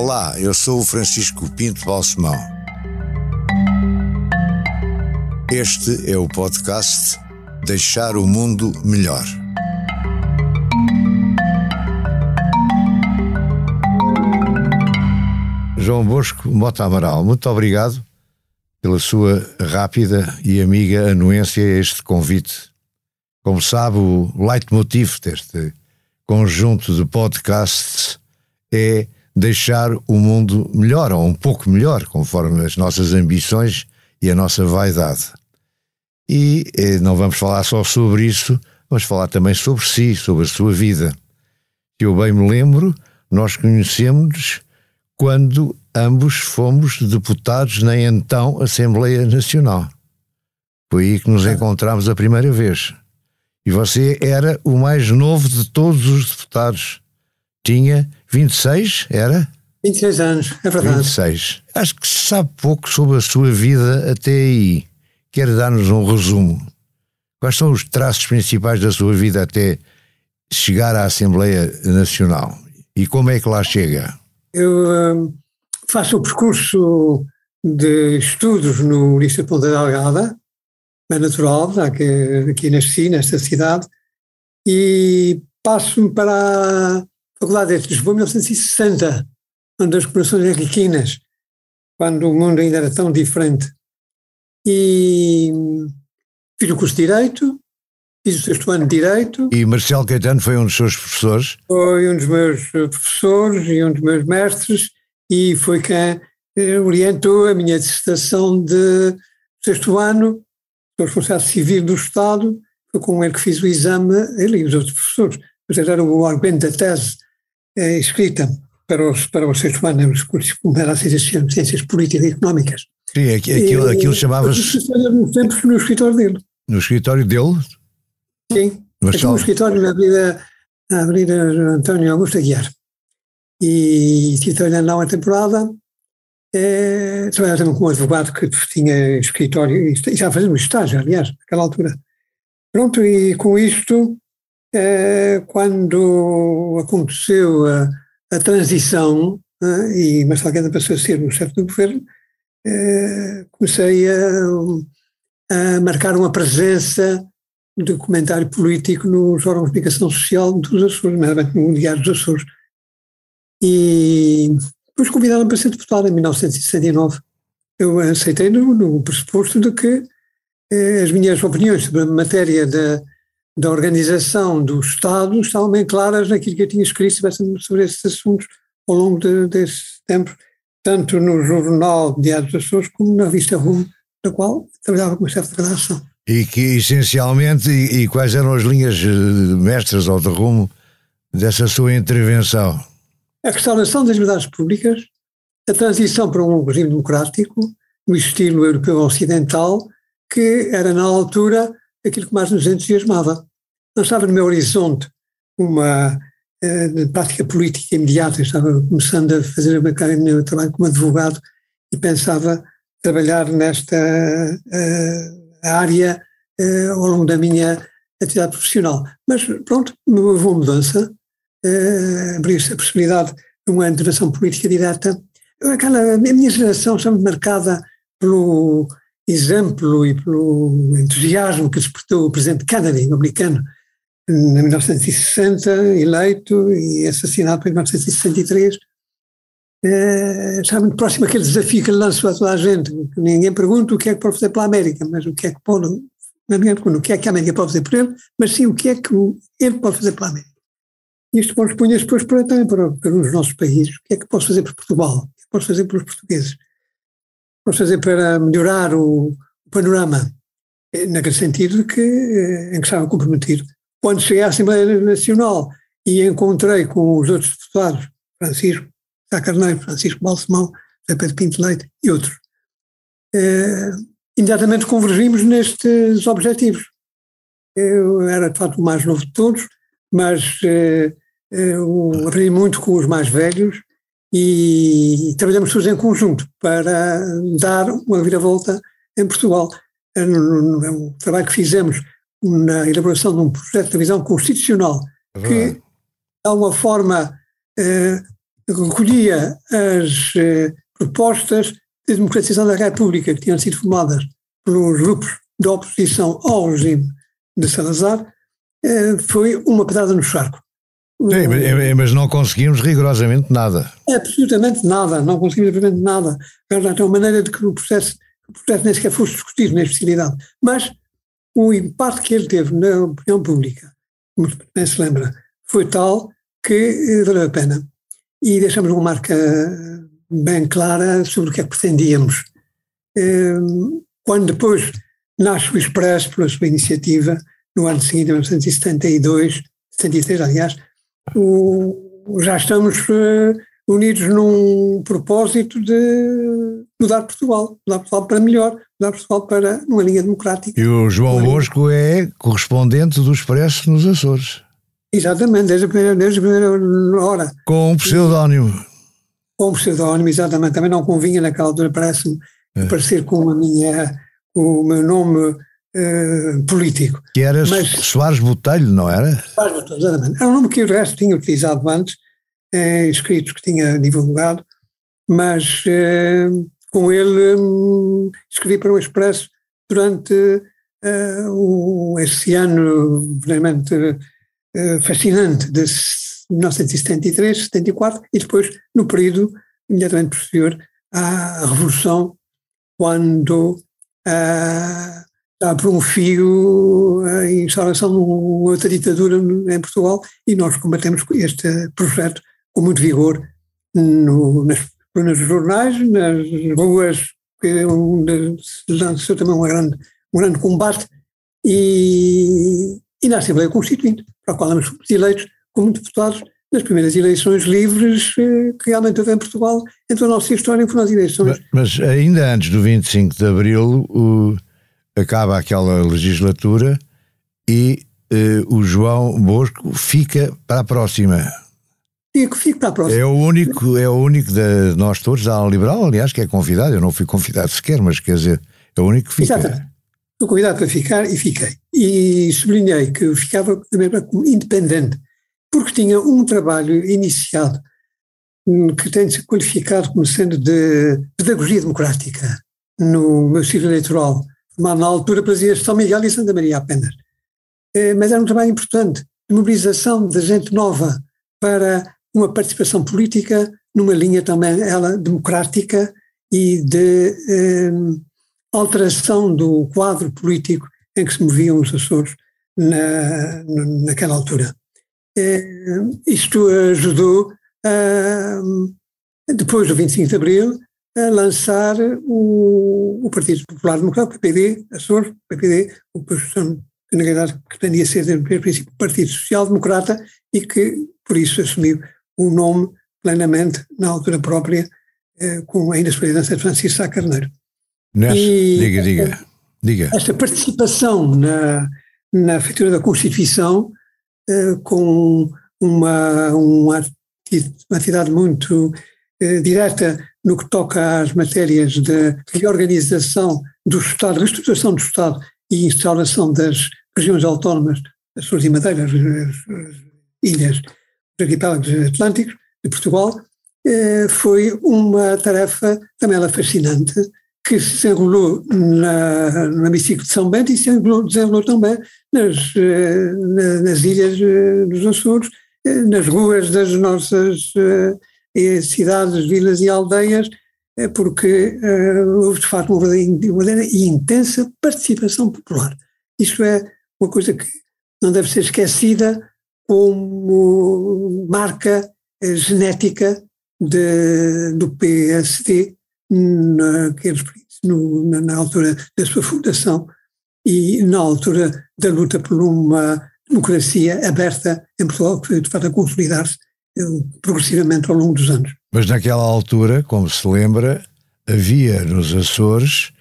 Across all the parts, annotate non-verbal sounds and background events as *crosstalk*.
Olá, eu sou o Francisco Pinto Balsemão. Este é o podcast Deixar o Mundo Melhor. João Bosco Mota Amaral, muito obrigado pela sua rápida e amiga anuência a este convite. Como sabe, o leitmotiv deste conjunto de podcasts é deixar o mundo melhor, ou um pouco melhor, conforme as nossas ambições e a nossa vaidade. E eh, não vamos falar só sobre isso, vamos falar também sobre si, sobre a sua vida. Se eu bem me lembro, nós conhecemos quando ambos fomos deputados na então Assembleia Nacional. Foi aí que nos encontramos a primeira vez. E você era o mais novo de todos os deputados. Tinha 26, era? 26 anos, é verdade. 26. Acho que sabe pouco sobre a sua vida até aí. Quer dar-nos um resumo? Quais são os traços principais da sua vida até chegar à Assembleia Nacional? E como é que lá chega? Eu uh, faço o percurso de estudos no Liceu de Ponta Delgada, é natural, já que aqui nasci, nesta cidade, e passo para Faculdade de Lisboa em 1960, onde as começações henriquinas, quando o mundo ainda era tão diferente. E fiz o curso de Direito, fiz o sexto ano de Direito. E Marcelo Caetano foi um dos seus professores? Foi um dos meus professores e um dos meus mestres, e foi quem eh, orientou a minha dissertação de sexto ano, sou responsável civil do Estado, foi com ele que fiz o exame, ele e os outros professores, mas era o argumento da tese é, escrita para os, para os seres humanos, como era a ciências, ciências políticas e económicas. Sim, aquilo, aquilo chamava-se. Sempre no escritório dele. No escritório dele? Sim. Aqui no escritório na Avenida, na Avenida António Augusto Aguiar. E estive trabalhando lá uma temporada. É, trabalhava também com um advogado que tinha escritório, e já fazendo um estágio, aliás, naquela altura. Pronto, e com isto é, quando aconteceu a, a transição é, e Marcelo Guedes passou a ser o chefe do governo, é, comecei a, a, marcar uma presença de comentário político nos órgãos de comunicação social dos Açores, nomeadamente no Diário dos Açores. E depois convidaram-me para ser deputado em 1969. Eu aceitei no, no pressuposto de que eh, as minhas opiniões sobre a matéria da da organização do Estado estavam bem claras naquilo que eu tinha escrito sobre esses assuntos ao longo de, desse tempo, tanto no jornal Diário dos Açores como na revista Rumo, da qual trabalhava como chefe de redação. E que essencialmente, e, e, quais eram as linhas eh, mestras ao de rumo dessa sua intervenção? A restauração das liberdades públicas, a transição para um regime democrático, no estilo europeu ocidental, que era na altura aquilo que mais nos entusiasmava. Não estava no meu horizonte uma uh, prática política imediata, estava começando a fazer o meu trabalho como advogado e pensava trabalhar nesta uh, área uh, ao longo da minha atividade profissional. Mas pronto, houve uma mudança, abriu-se a possibilidade de uma intervenção política direta. Aquela, a minha geração está muito marcada pelo exemplo e pelo entusiasmo que despertou o presidente Kennedy, americano, em 1960, eleito e assassinado em 1963, é, está muito próximo àquele desafio que ele lançou a toda a gente. Ninguém pergunta o que é que pode fazer pela América, mas o que é que pode, ninguém pergunta o que é que a América pode fazer por ele, mas sim o que é que ele pode fazer pela América. Isto põe-se depois para, também para, para os nossos países. O que é que posso fazer por Portugal? O que é que posso fazer pelos portugueses? Posso fazer para melhorar o, panorama? Naquele sentido que, eh, em que estava comprometido quando cheguei à Assembleia Nacional e encontrei com os outros deputados, Francisco Sá Carneiro, Francisco Balsemão, José Pedro Pinto Leite e outros, eh, imediatamente convergimos nestes objetivos. Eu era, de facto, o mais novo de todos, mas eh, eu ri muito com os mais velhos e, trabalhamos todos em conjunto para dar uma viravolta em Portugal. É o trabalho que fizemos na elaboração de um projeto de revisão constitucional é que, de alguma forma, eh, recolhia as eh, propostas de democratização da República que tinham sido formadas pelos grupos de oposição ao regime de Salazar, eh, foi uma pedrada no charco. É, mas não conseguimos rigorosamente nada. Absolutamente nada, não conseguimos absolutamente nada. É uma maneira de que o processo, o processo nem sequer fosse discutido na especialidade. Mas o impacto que ele teve na opinião pública, como bem se lembra, foi tal que eh, valeu a pena. E deixamos uma marca bem clara sobre o que é que pretendíamos. Ehm, quando depois nasce o Expresso pela sua iniciativa, no ano seguinte, em 1972, 73 aliás, o, já estamos uh, unidos num propósito de mudar Portugal, mudar Portugal para melhor, mudar Portugal para uma linha democrática. E o João Bosco é correspondente do Expresso nos Açores. Exatamente, desde a primeira, desde a primeira hora. Com um pseudónimo. Com um pseudónimo, exatamente. Também não convinha naquela altura, parece-me, é. aparecer com a minha, com o meu nome uh, político. Que era Mas, Soares Botelho, não era? Soares Botelho, exatamente. Era um nome que o resto tinha utilizado antes, eh, escritos que tinha divulgado, mas eh, com ele um, escrevi para o Expresso durante uh, o, esse ano realmente uh, fascinante de 1973, 74 e depois no período imediatamente posterior à Revolução, quando uh, dá por um fio a instalação de outra ditadura em Portugal e nós combatemos este projeto com muito vigor no, nas, nos jornais, nas ruas, onde se lançou também uma grande, um grande combate e, e na Assembleia Constituinte, para a qual nós fomos eleitos como deputados nas primeiras eleições livres eh, que realmente houve em Portugal toda a nossa história, foram as eleições. Mas, mas ainda antes do 25 de Abril, o, acaba aquela legislatura e uh, o João Bosco fica para a próxima. Fico, fico para a próxima. É o único, é o único de nós todos da ala liberal, aliás, que é convidado. Eu não fui convidado sequer, mas quer dizer, é o único que fica. Exatamente. Fui convidado para ficar e fiquei. E sublinhei que eu ficava também como independente, porque tinha um trabalho iniciado que tem de ser qualificado como sendo de pedagogia democrática no meu ciclo eleitoral na altura fazia São Miguel e Santa Maria apenas. Eh, mas era um trabalho importante, de mobilização de gente nova para uma participação política numa linha também ela democrática e de eh, alteração do quadro político em que se moviam os Açores na, naquela altura. Eh, isto ajudou, depois do 25 de Abril, a lançar o, o Partido Popular Democrático, o PPD, Açores, PPD, o que na realidade pretendia ser, desde o princípio, Partido Social Democrata e que, por isso, assumiu o nome plenamente, na altura própria, eh, com ainda a presidência de Francisco Sá Carneiro. e, diga, diga, diga. Esta participação na, na feitura da Constituição, eh, com uma, uma, uma atividade muito eh, direta no que toca às matérias de reorganização do Estado, reestruturação do Estado e instauração das regiões autónomas, as Açores e Madeira, as, as ilhas, os arquipélagos atlânticos de Portugal, eh, foi uma tarefa também ela fascinante, que se desenrolou na, hemiciclo de São Bento e se desenrolou, desenrolou também nas, eh, nas ilhas eh, dos Açores, nas ruas das nossas cidades, vilas e aldeias, é porque uh, houve de facto uma verdadeira e intensa participação popular. Isso é uma coisa que não deve ser esquecida como marca uh, genética de, do PSD naqueles, no, na, na altura da sua fundação e na altura da luta por uma democracia aberta em Portugal, que foi de facto a consolidar-se progressivamente ao longo dos anos. Mas naquela altura, como se lembra, havia nos Açores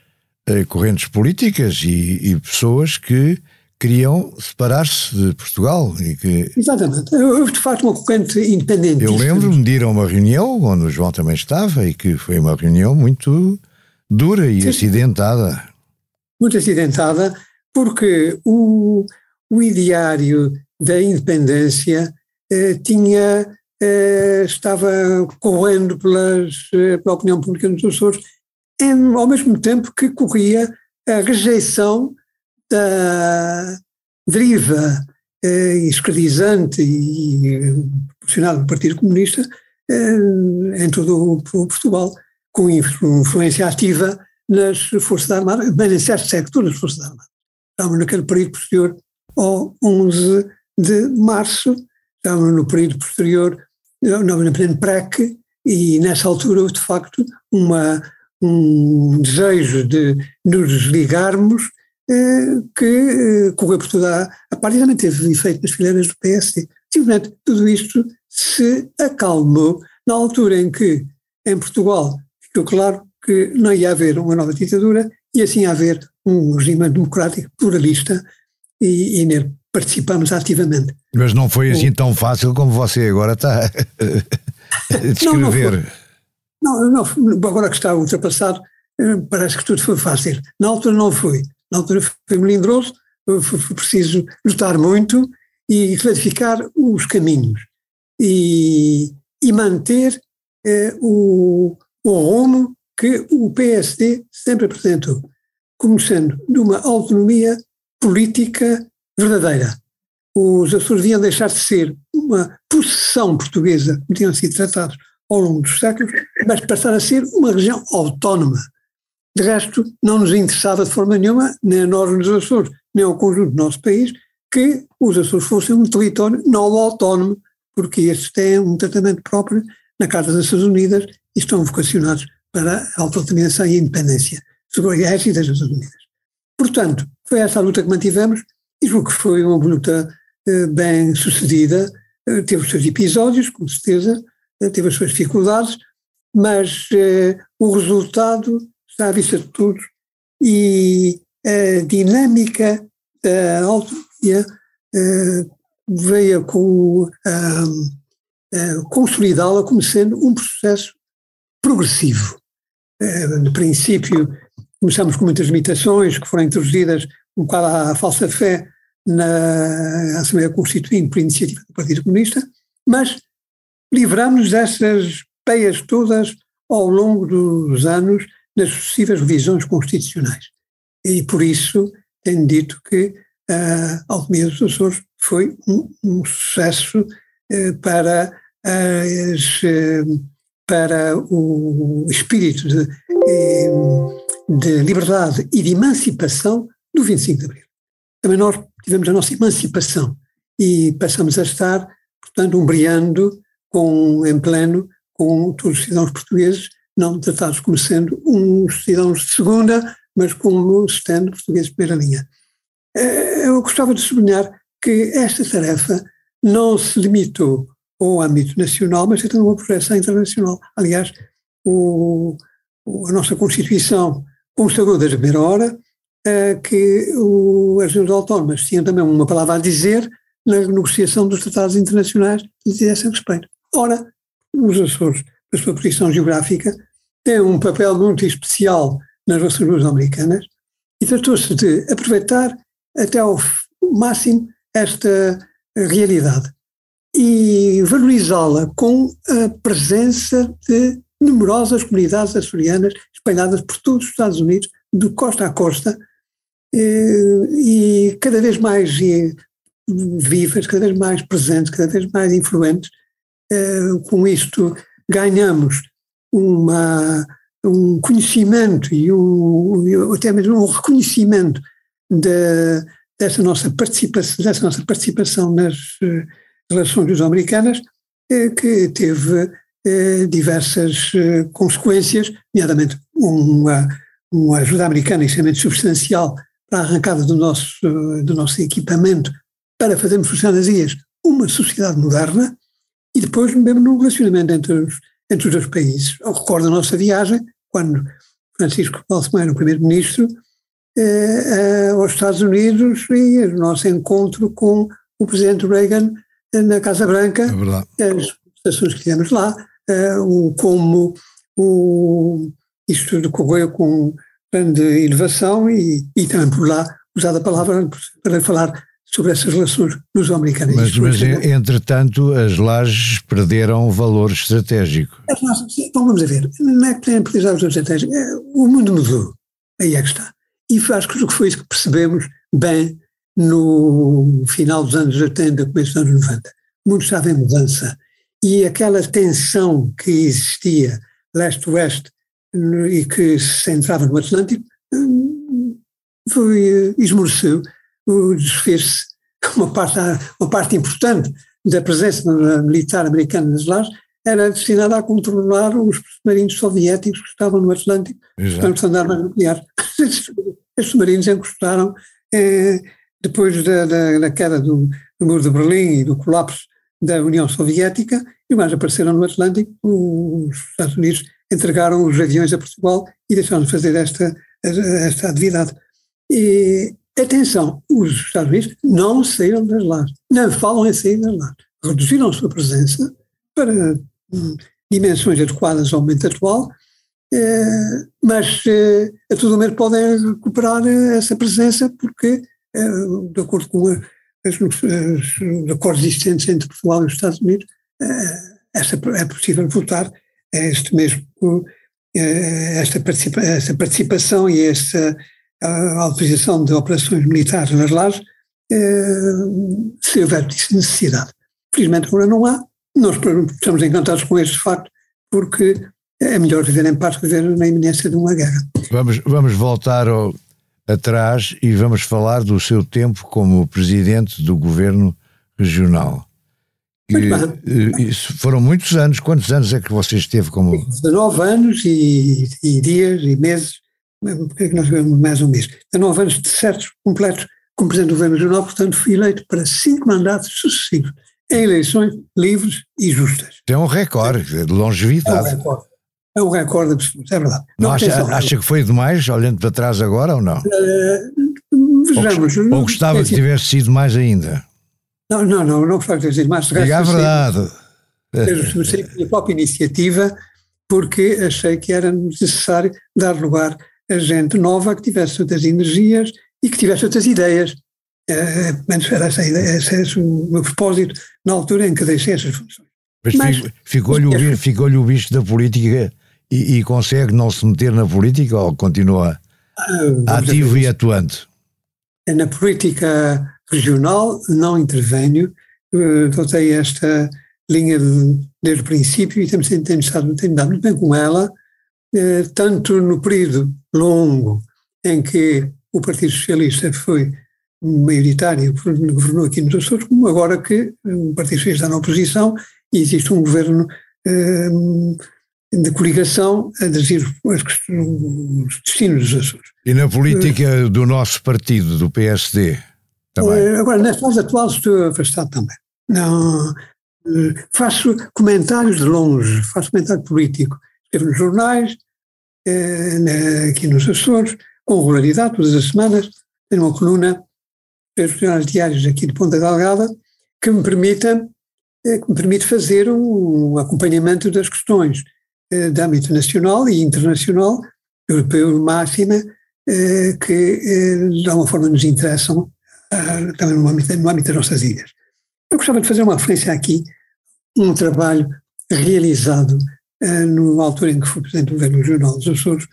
eh, correntes políticas e, e, pessoas que queriam separar-se de Portugal. E que... Exatamente. Houve de facto uma corrente independente. Eu lembro-me de ir a uma reunião onde o João também estava e que foi uma reunião muito dura e Sim. acidentada. Muito acidentada, porque o, o ideário da independência eh, tinha estava correndo pelas, eh, pela opinião pública nos Açores, em, ao mesmo tempo que corria a rejeição da deriva eh, escravizante e proporcionada do Partido Comunista eh, em todo o Portugal, com influência ativa nas Forças Armadas, bem em certos sectores das Forças Armadas. Estávamos naquele período posterior ao 11 de março, estávamos no período posterior, no pleno PREC, e nessa altura houve de facto uma, um desejo de nos desligarmos eh, que eh, correu por toda a, a parte e também teve efeito nas fileiras do PSD. Simplesmente tudo isto se acalmou na altura em que, em Portugal, ficou claro que não ia haver uma nova ditadura e assim haver um regime democrático pluralista e, e nele participamos ativamente. Mas não foi assim tão fácil como você agora está *laughs* a descrever. Não, não, não, agora que está ultrapassado, eh, parece que tudo foi fácil. Na altura não foi. Na altura foi melindroso, foi, foi preciso lutar muito e clarificar os caminhos e, e manter eh, o, o rumo que o PSD sempre apresentou, como sendo de uma autonomia política verdadeira. Os Açores deviam deixar de ser uma possessão portuguesa, como tinham sido tratados ao longo dos séculos, mas passar a ser uma região autónoma. De resto, não nos interessava de forma nenhuma, nem a nós nos Açores, nem ao conjunto do nosso país, que os Açores fossem um território não autónomo, porque estes têm um tratamento próprio na Carta das Nações Unidas e estão vocacionados para a autodeterminação e a independência, sobre a égide das Nações Unidas. Portanto, foi essa a luta que mantivemos julgo que foi uma luta eh, bem sucedida, eh, teve os seus episódios, com certeza, eh, teve as suas dificuldades, mas o resultado está à vista de todos e a dinâmica da autonomia veio com consolidá-la como sendo um processo progressivo. no princípio, começamos com muitas limitações que foram introduzidas bocado à falsa fé na Assembleia Constituinte por iniciativa do Partido Comunista, mas livramos dessas peias todas ao longo dos anos nas sucessivas revisões constitucionais. E por isso tenho dito que a Autonomia dos Açores foi um, um sucesso eh, para, as, eh, para o espírito de, eh, de liberdade e de emancipação do 25 de Abril. Também nós tivemos a nossa emancipação e passamos a estar, portanto, umbriando com, em pleno com todos os cidadãos portugueses, não tratados como sendo uns cidadãos de segunda, mas como estando portugueses de primeira linha. Eh, eu gostava de sublinhar que esta tarefa não se limitou ao âmbito nacional, mas tem uma projeção internacional. Aliás, o, a nossa Constituição consagrou desde a primeira hora que o, as regiões autónomas tinham também uma palavra a dizer na negociação dos tratados internacionais que dizem respeito. Ora, os Açores, a sua posição geográfica, têm um papel muito especial nas relações americanas e tratou-se de aproveitar até ao máximo esta realidade e valorizá-la com a presença de numerosas comunidades açorianas espalhadas por todos os Estados Unidos, de costa a costa, e cada vez mais vivas, cada vez mais presentes, cada vez mais influentes, eh, com isto ganhamos uma, um conhecimento e um, até mesmo um reconhecimento de, dessa, nossa participação, dessa nossa participação nas uh, relações americanas uh, que teve diversas consequências, nomeadamente uma, uma ajuda americana extremamente substancial para a arrancada do nosso, do nosso equipamento para fazermos funcionar nas ilhas uma sociedade moderna, e depois mesmo no relacionamento entre os, entre os dois países. Eu recordo a nossa viagem, quando Francisco Balsemar, o primeiro-ministro, eh, eh, aos Estados Unidos e o nosso encontro com o presidente Reagan eh, na Casa Branca, é as prestações que tivemos lá, eh, o, como o, isto decorreu com grande elevação e, e também por lá usada a palavra para falar sobre essas relações luso-americanas. Mas, mas entretanto, as lajes perderam valor estratégico. Então vamos ver, não é que tenham perdido valor estratégico, é, o mundo mudou, aí é que está. E acho que foi isso que percebemos bem no final dos anos 80, começo dos anos 90. O mundo estava em mudança e aquela tensão que existia leste-oeste e que se centrava no Atlântico hum, foi, esmoreceu, desfez-se *laughs* uma parte, uma parte importante da presença militar americana nas lajes era destinada a controlar os submarinos soviéticos que estavam no Atlântico, portanto, de armas nucleares. Estes submarinos encostaram eh, depois da, da, da queda do, do, muro de Berlim e do colapso da União Soviética, e mais apareceram no Atlântico, os Estados Unidos entregaram os aviões a Portugal e deixaram de fazer esta, esta atividade. E, atenção, os Estados Unidos não saíram das lajes, não falam em sair das lajes. Reduziram a sua presença para hum, dimensões adequadas ao momento atual, eh, mas eh, a todo momento podem recuperar eh, essa presença porque de acordo com os acordos existentes entre Portugal e os Estados Unidos, essa, é possível votar este mesmo, eh, esta, participa, esta participação e esta autorização de operações militares nas lajes, se houver necessidade. Felizmente agora não há, nós estamos encantados com este facto, porque é melhor viver em paz que viver na iminência de uma guerra. Vamos, vamos voltar ao, atrás e vamos falar do seu tempo como presidente do governo regional. E, isso foram muitos anos. Quantos anos é que você esteve como. 19 anos e, e dias e meses. Porque é que nós tivemos mais um mês? 19 anos de certos completos como presidente do governo regional, portanto, fui eleito para cinco mandatos sucessivos em eleições livres e justas. É um recorde de longevidade. É um recorde. É um recorde absoluto, é verdade. Não, não acha, acha que foi demais, olhando para trás agora ou não? Uh, vejamos. Ou, ou gostava que tivesse sido mais ainda? Não, não, não, não gostava tivesse sido mais. Diga a verdade. Comecei a minha própria iniciativa porque achei que era necessário dar lugar a gente nova que tivesse outras energias e que tivesse outras ideias. Uh, menos era essa ideia, esse era o meu propósito na altura em que deixei essas funções. Mas, Mas ficou-lhe o, ficou o bicho da política e, e, consegue não se meter na política ou continua ah, ativo e atuante? Na política regional não intervenho, adotei esta linha de, desde o princípio e temos, temos, estado, temos dado muito bem com ela, eh, tanto no período longo em que o Partido Socialista foi maioritário, governou aqui nos Açores, como agora que o Partido Socialista está na oposição e existe um governo eh, de coligação a dirigir os destinos dos Açores. E na política do nosso partido, do PSD? Também. Eh, agora, na fase atual estou afastado também. Não, eh, faço comentários de longe, faço comentário político. Escrevo nos jornais, eh, aqui nos Açores, com regularidade, todas as semanas. Tenho uma coluna, os jornais diários aqui de Ponta Delgada, que me permita que me permite fazer um acompanhamento das questões de âmbito nacional e internacional, europeu máxima, que de alguma forma nos interessam também no âmbito, no âmbito das nossas ilhas. Eu gostava de fazer uma referência aqui, um trabalho realizado no altura em que fui Presidente do Governo Regional dos Açores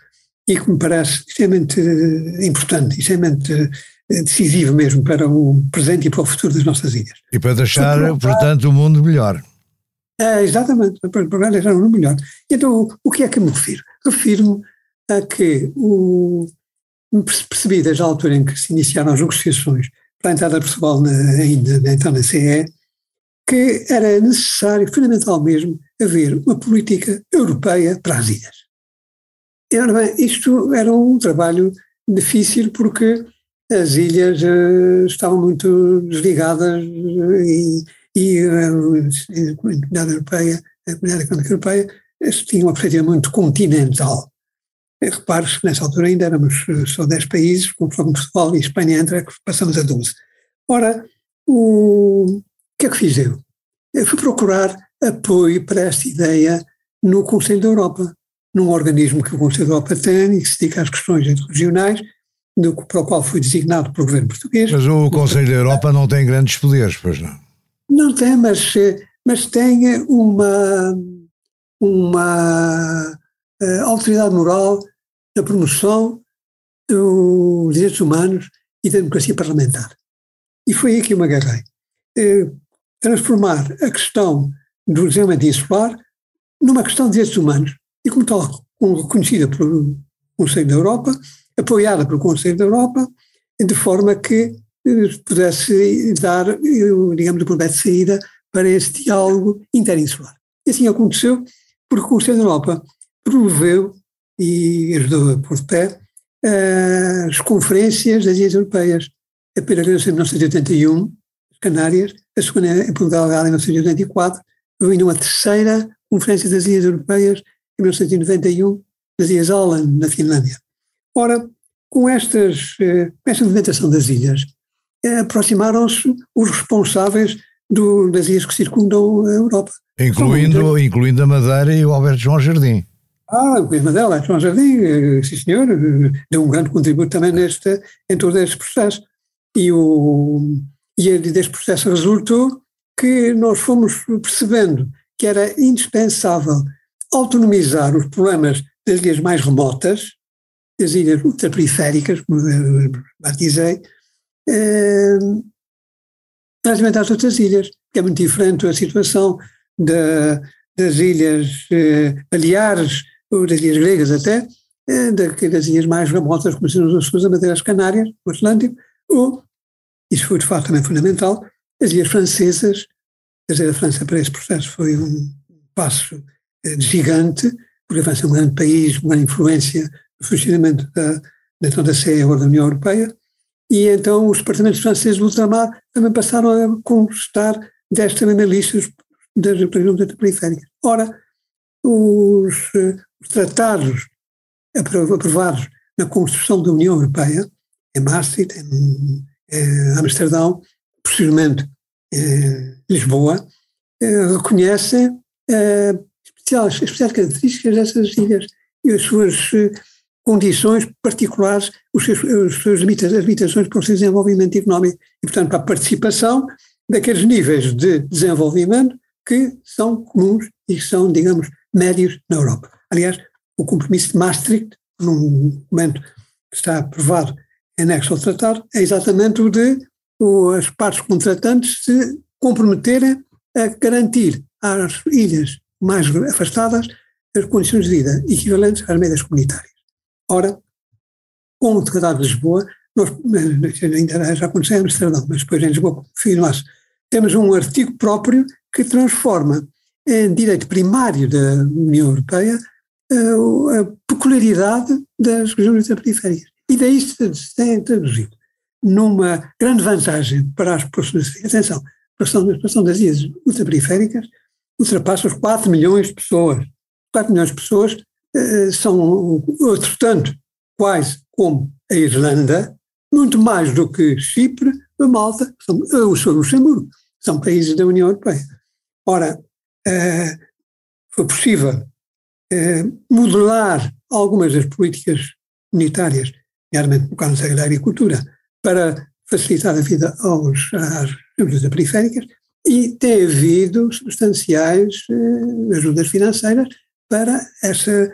e que me parece extremamente importante, extremamente decisivo mesmo para o presente e para o futuro das nossas ilhas. E para deixar, portanto, o mundo melhor. É, exatamente, para deixar no melhor. Então, o que é que me refiro? Refiro-me a que o, percebi desde a altura em que se iniciaram as negociações para a Portugal na, ainda então na CE, que era necessário, fundamental mesmo, haver uma política europeia para as ilhas. E, bem, isto era um trabalho difícil porque as ilhas uh, estavam muito desligadas e e eh, a Comunidade Europeia, a Comunidade Económica Europeia, tinha uma perspectiva muito continental. Eh, repare-se que nessa altura ainda éramos eh, só 10 países, conforme Portugal e Espanha entra, passamos a 12. Ora, o, o que é que fiz eu? Eu fui procurar apoio para esta ideia no Conselho da Europa, num organismo que o Conselho da Europa tem e que se dedica às questões regionais, do, para o qual foi designado pelo governo português. Mas o Conselho da Europa não tem grandes poderes, pois não? Não tem, mas, mas tem uma, uma uh, autoridade moral na promoção dos direitos humanos e da democracia parlamentar. E foi aí que eu me agarrei. Uh, transformar a questão do desenvolvimento insular numa questão de direitos humanos e como tal, reconhecida pelo Conselho da Europa, apoiada pelo Conselho da Europa, de forma que eh, pudesse dar, eh, digamos, o pontapé de saída para esse diálogo interinsular. E assim aconteceu, porque o Conselho da Europa promoveu e ajudou a pôr de pé as conferências das ilhas europeias. A primeira vez em 1981, Canárias, a segunda em Portugal em 1984, vindo uma terceira Conferência das Ilhas Europeias em 1991, nas Ilhas Åland, na Finlândia. Ora, com, estas, eh, com esta movimentação das ilhas, eh, aproximaram-se os responsáveis do, das ilhas que circundam a Europa. Incluindo, incluindo a Madeira e o Alberto João Jardim. Ah, o Madeira, João Jardim, eh, sim senhor, deu um grande contributo também neste, em todo este processo. E, o, e deste processo resultou que nós fomos percebendo que era indispensável autonomizar os problemas das ilhas mais remotas, das ilhas ultraperiféricas, como eu batizei, eh, relativamente às outras ilhas, que é muito diferente a situação da, das ilhas eh, ilhas gregas até, eh, das ilhas mais remotas, como as Açores, a Madeira, as Canárias, o Atlântico, ou, isso foi de facto também fundamental, as ilhas francesas, quer dizer, a França para esse processo foi um passo eh, gigante, porque a França é um grande país, uma grande influência no funcionamento da, da, da CE agora da União Europeia, e então os departamentos franceses do ultramar também passaram a constar desta mesma lista das regiões periféricas. Ora, os, eh, os tratados aprovados na construção da União Europeia, em Maastricht, em, em Amsterdão, posteriormente em Lisboa, eh, reconhecem eh, especiais, especiais características dessas ilhas e as suas eh, condições particulares, os seus, as suas limitações para o seu desenvolvimento económico e, portanto, para a participação daqueles níveis de desenvolvimento que são comuns e que são, digamos, médios na Europa. Aliás, o compromisso de Maastricht, num documento que está aprovado em anexo ao tratado, é exatamente o de as partes contratantes se comprometerem a garantir às ilhas mais afastadas as condições de vida equivalentes às médias comunitárias. Ora, com o Tratado de Lisboa, nós, ainda já aconteceu em Amsterdão, mas depois em Lisboa confirma-se, temos um artigo próprio que transforma em direito primário da União Europeia a, peculiaridade das regiões periféricas. E daí se tem traduzido numa grande vantagem para as populações. Atenção, a expansão das ilhas ultraperiféricas ultrapassa os 4 milhões de pessoas. 4 milhões de pessoas eh, são outro tanto, quase como a Irlanda, muito mais do que Chipre, a Malta, são, o Luxemburgo, são países da União Europeia. Ora, eh, foi possível eh, modelar algumas das políticas comunitárias, nomeadamente no caso da agricultura, para facilitar a vida aos, às regiões periféricas, e tem havido substanciais eh, ajudas financeiras para essa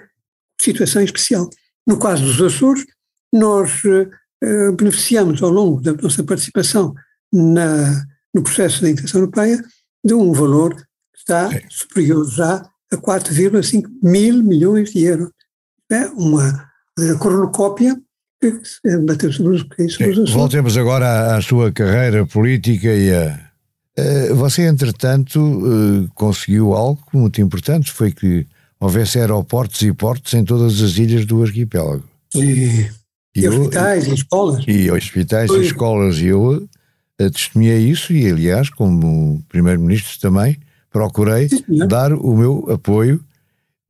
situação especial. No caso dos Açores, nós eh, beneficiamos ao longo da nossa participação na, no processo da integração europeia de um valor que está superior já a 4,5 mil milhões de euros. É uma cornucópia que bateu sobre os, Açores. Voltemos agora à, sua carreira política e a você, entretanto, eh, conseguiu algo muito importante, foi que houvesse aeroportos e portos em todas as ilhas do arquipélago. E, e, e hospitais e escolas. E hospitais e escolas. E eu eh, testemunhei isso e, aliás, como Primeiro-Ministro também, procurei Sim, dar o meu apoio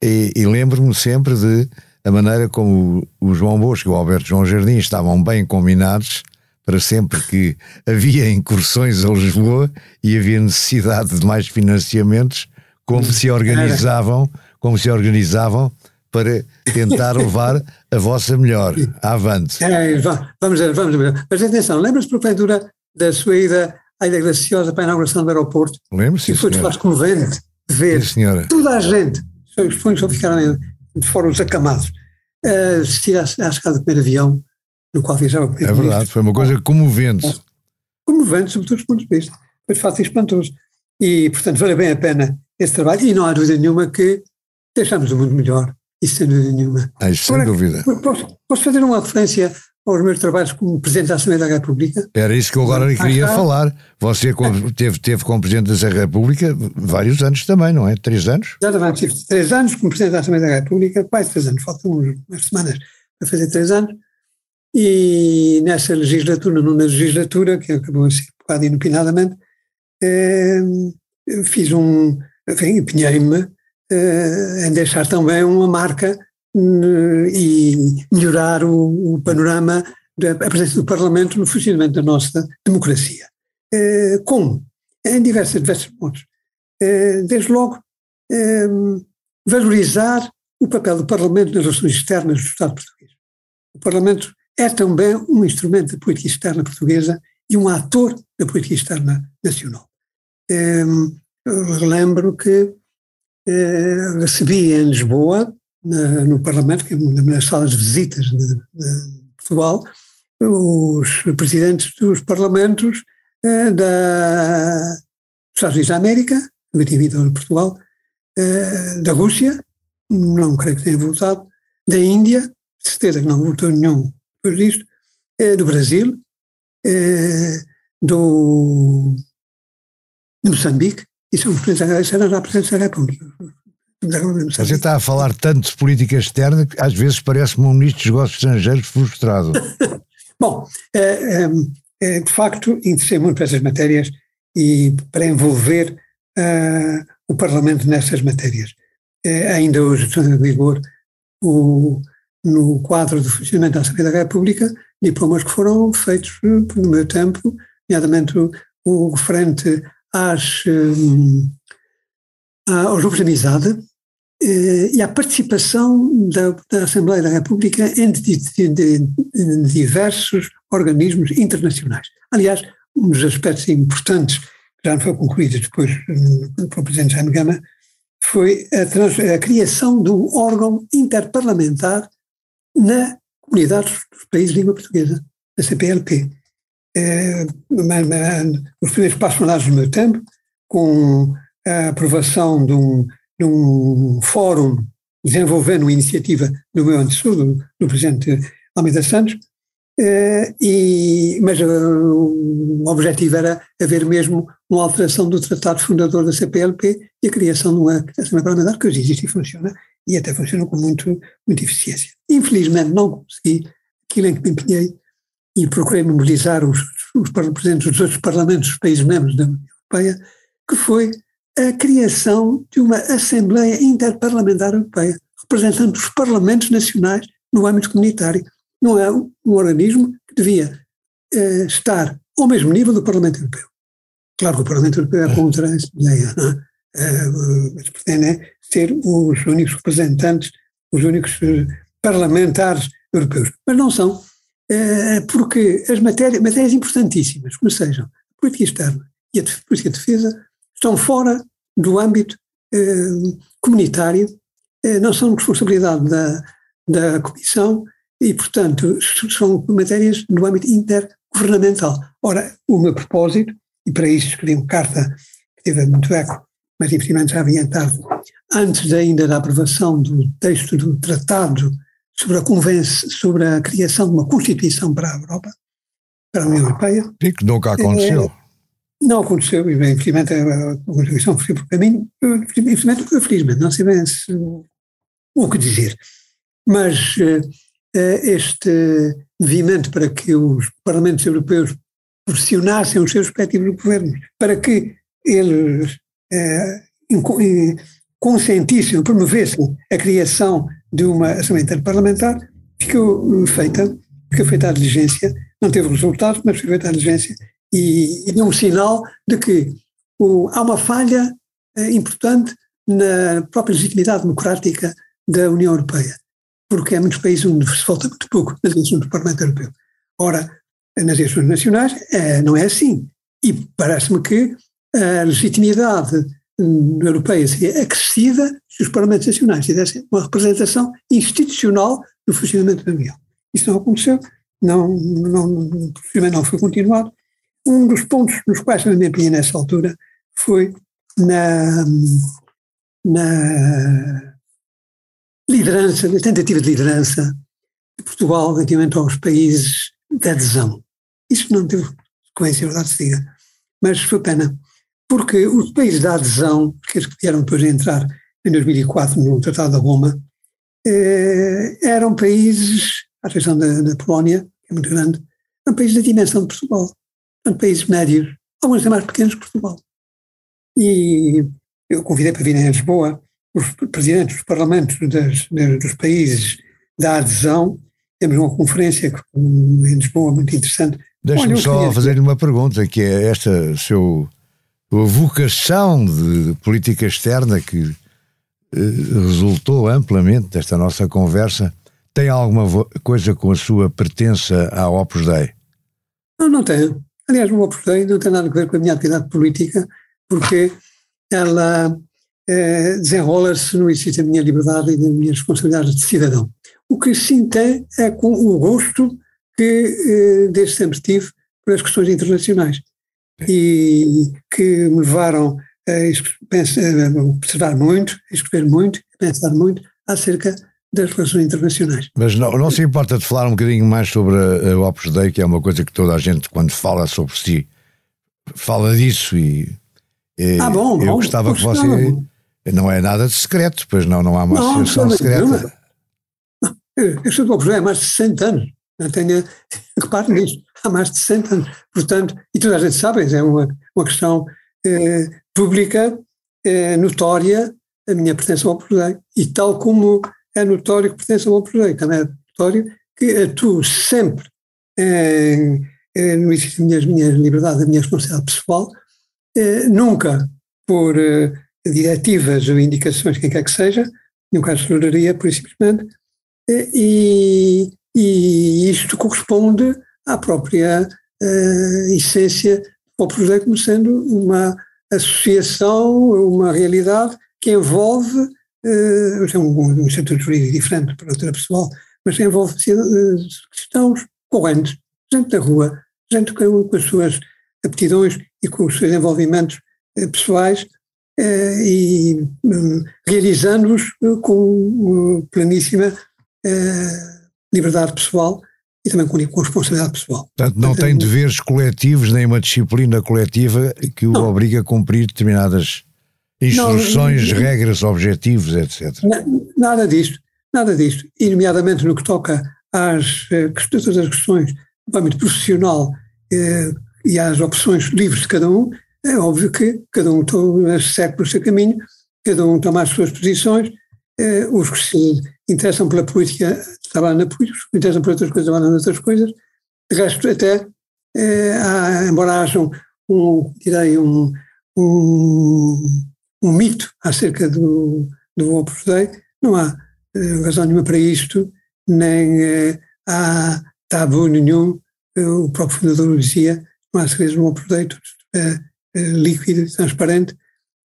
e, e lembro-me sempre de a maneira como o João Bosco e o Alberto João Jardim estavam bem combinados para sempre que *laughs* havia incursões a Lisboa e havia necessidade de mais financiamentos, como se organizavam, como se organizavam para tentar *laughs* levar a vossa melhor. Avante. É, vamos ver, vamos ver. Mas atenção, lembra-se porventura da sua ida à Ilha Graciosa para a inauguração do aeroporto? Lembro-se, E foi de facto comovente ver Sim, toda a gente, os pontos só ficaram de fora os acamados, a assistir à, à chegada do primeiro avião no qual viajava o É primeiro verdade, foi uma coisa comovente. comovente sob todos os pontos de vista. Foi de facto espantoso. E, portanto, vale bem a pena esse trabalho. E não há dúvida nenhuma que deixamos o mundo melhor. Isso sem dúvida nenhuma. Ai, sem Agora, dúvida. Posso, posso fazer uma referência aos meus trabalhos como Presidente da Assembleia da República? Era isso que eu agora lhe Ah, queria falar. Você teve, teve como Presidente da República vários anos também, não é? Três anos? Exatamente, tive três anos como Presidente da Assembleia da República, quase três anos, faltam umas semanas para fazer três anos. E nessa legislatura, numa legislatura que acabou assim um bocado inopinadamente, eh, fiz um. Enfim, empenhei-me eh, em deixar também uma marca e melhorar o, o panorama da presença do Parlamento no funcionamento da nossa democracia. Eh, como? Em diversos, diversos modos. Eh, desde logo, eh, valorizar o papel do Parlamento nas relações externas do Estado português. O Parlamento é também um instrumento da política externa portuguesa e um ator da política externa nacional. Eh, eu lembro que eh, recebi em Lisboa, na- no Parlamento, que é salas de visitas de, de Portugal, os presidentes dos parlamentos eh, da, dos Estados Unidos da América, Portugal, eh, da Rússia, não creio que tenha votado, da Índia, certeza que não votou nenhum depois disto, eh, do Brasil, eh, do, de Moçambique, e são os presidentes da República. Você Moçambique. está a falar tanto de política externa que às vezes parece-me um ministro dos negócios estrangeiros frustrado. *laughs* Bom, eh, eh, de facto, interessei muito para essas matérias e para envolver o Parlamento nessas matérias. Eh, ainda hoje em vigor o, no quadro do funcionamento da Assembleia da República diplomas que foram feitos no meu tempo, nomeadamente o, o referente às, eh, aos grupos de amizade e à participação da, da Assembleia da República em de- de- de- diversos organismos internacionais. Aliás, um dos aspectos importantes que já não foi concluído depois eh, pelo Presidente Jaime Gama foi a, trans- a criação de um órgão interparlamentar na comunidade dos países de língua portuguesa, a CPLP. Eh, ma- ma- os primeiros passos foram dados no meu tempo, com a aprovação de um, de um fórum desenvolvendo uma iniciativa do meu antecessor, do, do Presidente Almeida Santos, eh, e, mas eh, o objetivo era haver mesmo uma alteração do tratado fundador da CPLP e a criação de uma Assembleia Parlamentar que hoje existe e funciona, e até funciona com muito, muita eficiência. Infelizmente não consegui aquilo em que me empenhei e procurei mobilizar os, os presidentes dos outros parlamentos dos países membros da União Europeia, que foi a criação de uma Assembleia Interparlamentar Europeia, representando os parlamentos nacionais no âmbito comunitário. Não é um organismo que devia eh, estar ao mesmo nível do Parlamento Europeu. Claro que o Parlamento Europeu é contra essa ideia, não é? Eh, mas pretende ser os únicos representantes, os únicos eh, parlamentares europeus. Mas não são, eh, porque as matérias, matérias importantíssimas, como sejam a política externa e a política de defesa, estão fora do âmbito eh, comunitário, eh, não são responsabilidade da, da Comissão e, portanto, são matérias do âmbito intergovernamental. Ora, o meu propósito, e para isso escrevi uma carta que teve muito eco, mas infelizmente já vinha tarde, antes ainda da aprovação do texto do tratado sobre a, convence, sobre a criação de uma Constituição para a Europa, para a União Europeia, Sim, que nunca aconteceu. Não aconteceu, infelizmente a Constituição foi caminho, eh, infelizmente, felizmente, não sei bem se, o que dizer. Mas eh, eh, este movimento para que os parlamentos europeus pressionassem os seus respectivos governos para que eles eh, consentissem, promovessem a criação de uma Assembleia Interparlamentar, ficou feita, ficou feita a diligência, não teve resultado, mas foi feita a diligência e, e deu um sinal de que o- há uma falha eh, importante na própria legitimidade democrática da União Europeia, porque há muitos países onde se volta muito pouco nas eleições do Parlamento Europeu. Ora, nas eleições nacionais é, não é assim. E parece-me que a legitimidade europeia seria acrescida se os Parlamentos Nacionais tivessem uma representação institucional no funcionamento da União. Isso não aconteceu, não, não, o não foi continuado. Um dos pontos nos quais eu me empenhei nessa altura foi na, na liderança, na tentativa de liderança de Portugal relativamente aos países de adesão. Isso não teve sequência, verdade se diga, mas foi pena, porque os países da adesão, que vieram depois de entrar em 2004 no Tratado da Roma, eh, eram países, a exceção da, da, Polónia, que é muito grande, eram países da dimensão de Portugal, eram países médios, alguns até mais pequenos que Portugal. E eu convidei para vir em Lisboa os presidentes dos parlamentos das, dos países da adesão. Temos uma conferência em Lisboa muito interessante. Deixe-me só fazer-lhe uma pergunta, que é esta seu vocação de política externa que eh, resultou amplamente desta nossa conversa, tem alguma coisa com a sua pertença à Opus Dei? Não, não tenho. Aliás, o Dei não tem nada a ver com a minha atividade política, porque ela eh, desenrola-se no exercício da minha liberdade e da minha responsabilidade de cidadão. O que sim tem é com o gosto que eh, desde sempre tive pelas questões internacionais e que me levaram a observar muito, a escrever muito, a pensar muito acerca das relações internacionais. Mas não, não se importa de falar um bocadinho mais sobre a, a Opus Dei, que é uma coisa que toda a gente, quando fala sobre si, fala disso e, e ah, bom, eu bom, gostava que você... Não é nada de secreto, pois não, não há uma não, associação secreta. Não, eu sou do Opus Dei há mais de 60 anos, não tenho, *laughs* repare nisso, há mais de 60 anos, portanto, e toda a gente sabe, é uma, uma questão eh, pública, é notória a minha pertença ao Opus E tal como é notório que pertence ao Opus também é notório que atuo sempre em, em, no exercício da minha, minha liberdade, da minha responsabilidade pessoal, eh, nunca por eh, diretivas ou indicações, quem quer que seja, de sobraria, por simplesmente, eh, e, e isto corresponde à própria uh, essência ao projeto como sendo uma associação, uma realidade que envolve, uh, é um, um instituto jurídico diferente para outra pessoal, mas envolve uh, questões correntes, gente da rua, gente com, com as suas aptidões e com os seus envolvimentos uh, pessoais uh, e um, realizando-os com pleníssima liberdade pessoal e também com, com responsabilidade pessoal. Portanto, não Portanto, tem deveres coletivos nem uma disciplina coletiva que o não. obriga a cumprir determinadas instruções, não, regras, objetivos, etc. Nada disto, nada disto. E, nomeadamente, no que toca às eh, todas as questões do âmbito profissional eh, e às opções livres de cada um, é óbvio que cada um segue pelo seu caminho, cada um toma as suas posições, eh, os que se interessam pela política trabalham na política, os que interessam por outras coisas trabalham outras coisas. De resto, até, eh, há, embora haja um, um direi, um, um, um, mito acerca do, do Opus Dei, não há eh, razão nenhuma para isto, nem eh, há tabu nenhum. Eh, o próprio fundador dizia, não há segredos no Opus Dei, tudo é, é líquido, transparente,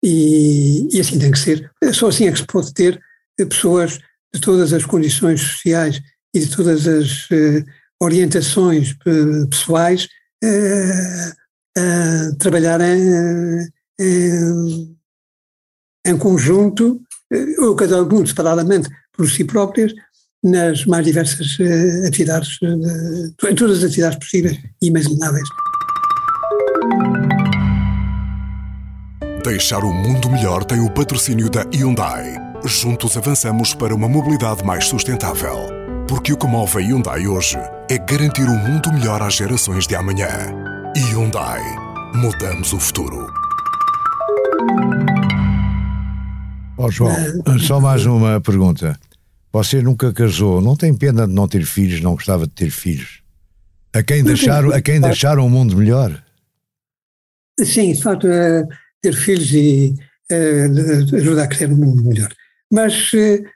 e, e, assim tem que ser. Só assim é que se pode ter pessoas de todas as condições sociais e de todas as uh, orientações uh, pessoais uh, trabalhar em, conjunto, ou cada um separadamente por si próprias, nas mais diversas atividades, em todas as atividades possíveis e imagináveis. Deixar o mundo melhor tem o patrocínio da Hyundai. Juntos avançamos para uma mobilidade mais sustentável. Porque o que move a Hyundai hoje é garantir um mundo melhor às gerações de amanhã. Hyundai. Mudamos o futuro. Oh, João, só mais uma pergunta. Você nunca casou, não tem pena de não ter filhos, não gostava de ter filhos? A quem deixaram, a quem deixaram um mundo melhor? Sim, de facto, ter filhos e uh, ajudar a criar um mundo melhor. Mas,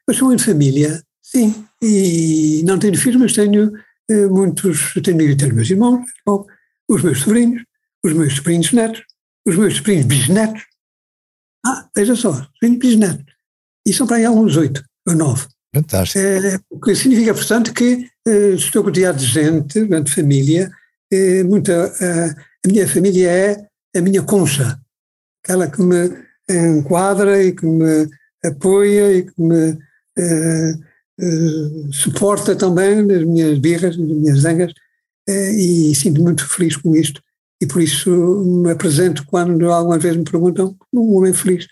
mas sou em família, sim, e não tenho filhos, mas tenho muitos, tenho, tenho meus irmãos, os meus sobrinhos, os meus sobrinhos netos, os meus sobrinhos bisnetos. Ah, veja só, sobrinhos bisnetos. E são para aí alguns oito ou nove. Fantástico. É, o que significa, portanto, que eh, estou rodeado de gente, de família, eh, muita, eh, a minha família é a minha concha, aquela que me enquadra e que me apoia e que me eh, eh, suporta também nas minhas birras, nas minhas zangas, eh, e sinto muito feliz com isto. E por isso me apresento quando alguma vez me perguntam um homem feliz.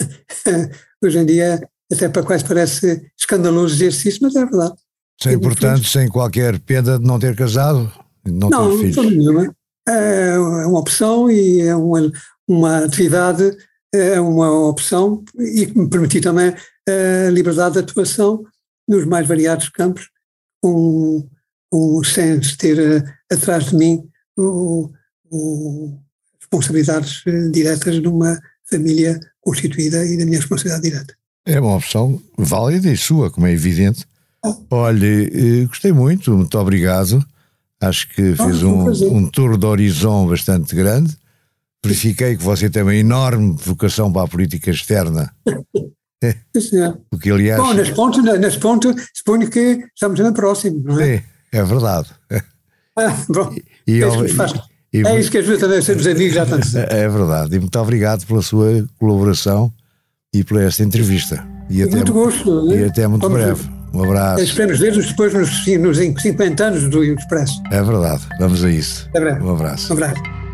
*laughs* Hoje em dia até para quais parece escandaloso dizer isso, mas é verdade. Sem, portanto, sem qualquer pena de não ter casado, não, não ter filhos. Não, nenhuma. É uma opção e é uma, uma atividade, é uma opção e que me permitiu também a liberdade de atuação nos mais variados campos, com, com, sem ter uh, atrás de mim o, o, responsabilidades uh, diretas de uma família constituída e da minha responsabilidade direta. É uma opção válida e sua, como é evidente. Olha, eh, gostei muito, muito obrigado. Acho que fez um, um tour de horizonte bastante grande. Verifiquei que você tem uma enorme vocação para a política externa. Sim, *laughs* o que aliás. Bom, nesse ponto, nesse ponto, suponho que estamos bem próximos, não é? É, é verdade. *laughs* Ah, bom, e, faz, e, é isso que ajuda também a sermos amigos já tanto É verdade. E muito obrigado pela sua colaboração e por esta entrevista. E até, muito gosto. E até muito Vamos breve. Um abraço. Esperemos ver-nos depois nos, nos 50 anos do Expresso. É verdade. Vamos a isso. É. Um abraço. Um abraço.